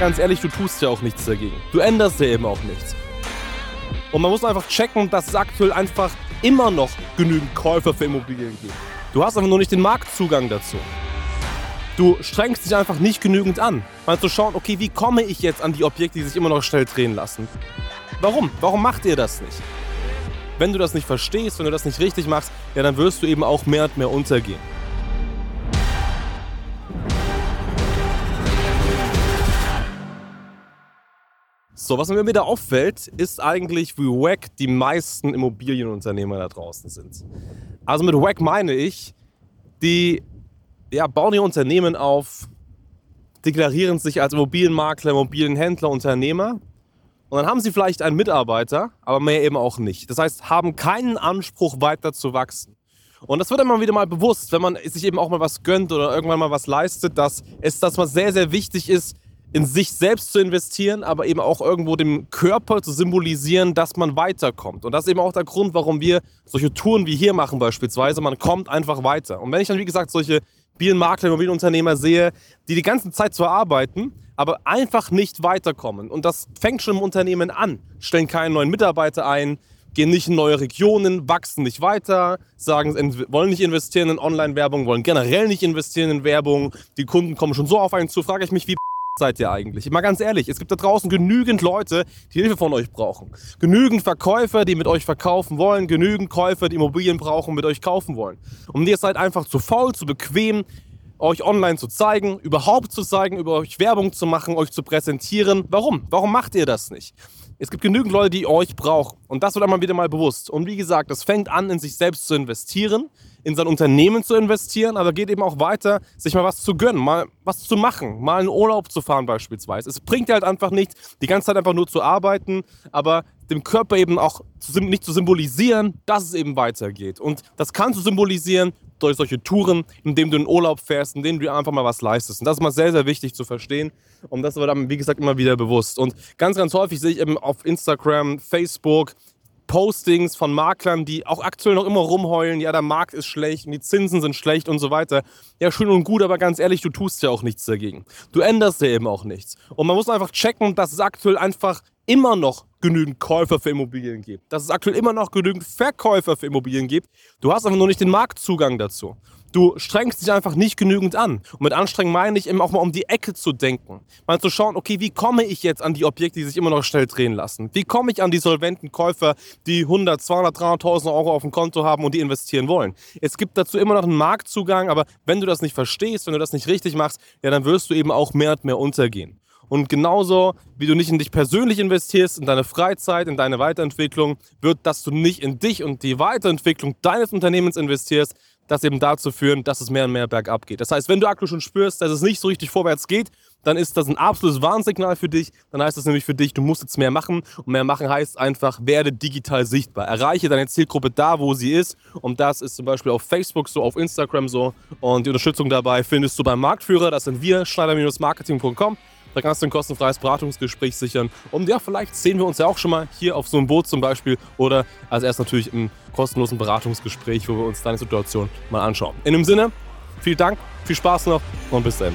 ganz ehrlich, du tust ja auch nichts dagegen. Du änderst ja eben auch nichts. Und man muss einfach checken, dass es aktuell einfach immer noch genügend Käufer für Immobilien gibt. Du hast einfach nur nicht den Marktzugang dazu. Du strengst dich einfach nicht genügend an, mal zu schauen, okay, wie komme ich jetzt an die Objekte, die sich immer noch schnell drehen lassen? Warum? Warum macht ihr das nicht? Wenn du das nicht verstehst, wenn du das nicht richtig machst, ja, dann wirst du eben auch mehr und mehr untergehen. So, was mir wieder auffällt, ist eigentlich, wie wack die meisten Immobilienunternehmer da draußen sind. Also mit wack meine ich, die ja, bauen ihr Unternehmen auf, deklarieren sich als Immobilienmakler, Immobilienhändler, Unternehmer und dann haben sie vielleicht einen Mitarbeiter, aber mehr eben auch nicht. Das heißt, haben keinen Anspruch weiter zu wachsen. Und das wird immer wieder mal bewusst, wenn man sich eben auch mal was gönnt oder irgendwann mal was leistet, dass es das mal sehr, sehr wichtig ist, in sich selbst zu investieren, aber eben auch irgendwo dem Körper zu symbolisieren, dass man weiterkommt. Und das ist eben auch der Grund, warum wir solche Touren wie hier machen beispielsweise. Man kommt einfach weiter. Und wenn ich dann, wie gesagt, solche Immobilienmakler, Immobilienunternehmer sehe, die die ganze Zeit zwar arbeiten, aber einfach nicht weiterkommen. Und das fängt schon im Unternehmen an. Stellen keinen neuen Mitarbeiter ein, gehen nicht in neue Regionen, wachsen nicht weiter, sagen, wollen nicht investieren in Online-Werbung, wollen generell nicht investieren in Werbung. Die Kunden kommen schon so auf einen zu, frage ich mich, wie seid ihr eigentlich? Mal ganz ehrlich, es gibt da draußen genügend Leute, die Hilfe von euch brauchen. Genügend Verkäufer, die mit euch verkaufen wollen. Genügend Käufer, die Immobilien brauchen, mit euch kaufen wollen. Und ihr seid einfach zu faul, zu bequem, euch online zu zeigen, überhaupt zu zeigen, über euch Werbung zu machen, euch zu präsentieren. Warum? Warum macht ihr das nicht? Es gibt genügend Leute, die euch brauchen. Und das wird einmal wieder mal bewusst. Und wie gesagt, es fängt an, in sich selbst zu investieren in sein Unternehmen zu investieren, aber geht eben auch weiter, sich mal was zu gönnen, mal was zu machen, mal einen Urlaub zu fahren beispielsweise. Es bringt halt einfach nichts, die ganze Zeit einfach nur zu arbeiten, aber dem Körper eben auch zu, nicht zu symbolisieren, dass es eben weitergeht. Und das kannst du symbolisieren durch solche Touren, indem du in Urlaub fährst, indem du einfach mal was leistest. Und das ist mal sehr, sehr wichtig zu verstehen. Und das wird dann, wie gesagt, immer wieder bewusst. Und ganz, ganz häufig sehe ich eben auf Instagram, Facebook, Postings von Maklern, die auch aktuell noch immer rumheulen, ja, der Markt ist schlecht und die Zinsen sind schlecht und so weiter. Ja, schön und gut, aber ganz ehrlich, du tust ja auch nichts dagegen. Du änderst ja eben auch nichts. Und man muss einfach checken, dass es aktuell einfach immer noch genügend Käufer für Immobilien gibt. Dass es aktuell immer noch genügend Verkäufer für Immobilien gibt. Du hast einfach nur nicht den Marktzugang dazu. Du strengst dich einfach nicht genügend an. Und mit anstrengen meine ich eben auch mal um die Ecke zu denken. Mal zu schauen, okay, wie komme ich jetzt an die Objekte, die sich immer noch schnell drehen lassen? Wie komme ich an die solventen Käufer, die 100, 200, 300.000 Euro auf dem Konto haben und die investieren wollen? Es gibt dazu immer noch einen Marktzugang, aber wenn du das nicht verstehst, wenn du das nicht richtig machst, ja, dann wirst du eben auch mehr und mehr untergehen. Und genauso wie du nicht in dich persönlich investierst, in deine Freizeit, in deine Weiterentwicklung, wird, dass du nicht in dich und die Weiterentwicklung deines Unternehmens investierst, das eben dazu führen, dass es mehr und mehr bergab geht. Das heißt, wenn du aktuell schon spürst, dass es nicht so richtig vorwärts geht, dann ist das ein absolutes Warnsignal für dich. Dann heißt das nämlich für dich, du musst jetzt mehr machen. Und mehr machen heißt einfach, werde digital sichtbar. Erreiche deine Zielgruppe da, wo sie ist. Und das ist zum Beispiel auf Facebook so, auf Instagram so. Und die Unterstützung dabei findest du beim Marktführer. Das sind wir, schneider-marketing.com. Da kannst du ein kostenfreies Beratungsgespräch sichern. Und ja, vielleicht sehen wir uns ja auch schon mal hier auf so einem Boot zum Beispiel. Oder als erst natürlich im kostenlosen Beratungsgespräch, wo wir uns deine Situation mal anschauen. In dem Sinne, vielen Dank, viel Spaß noch und bis dann.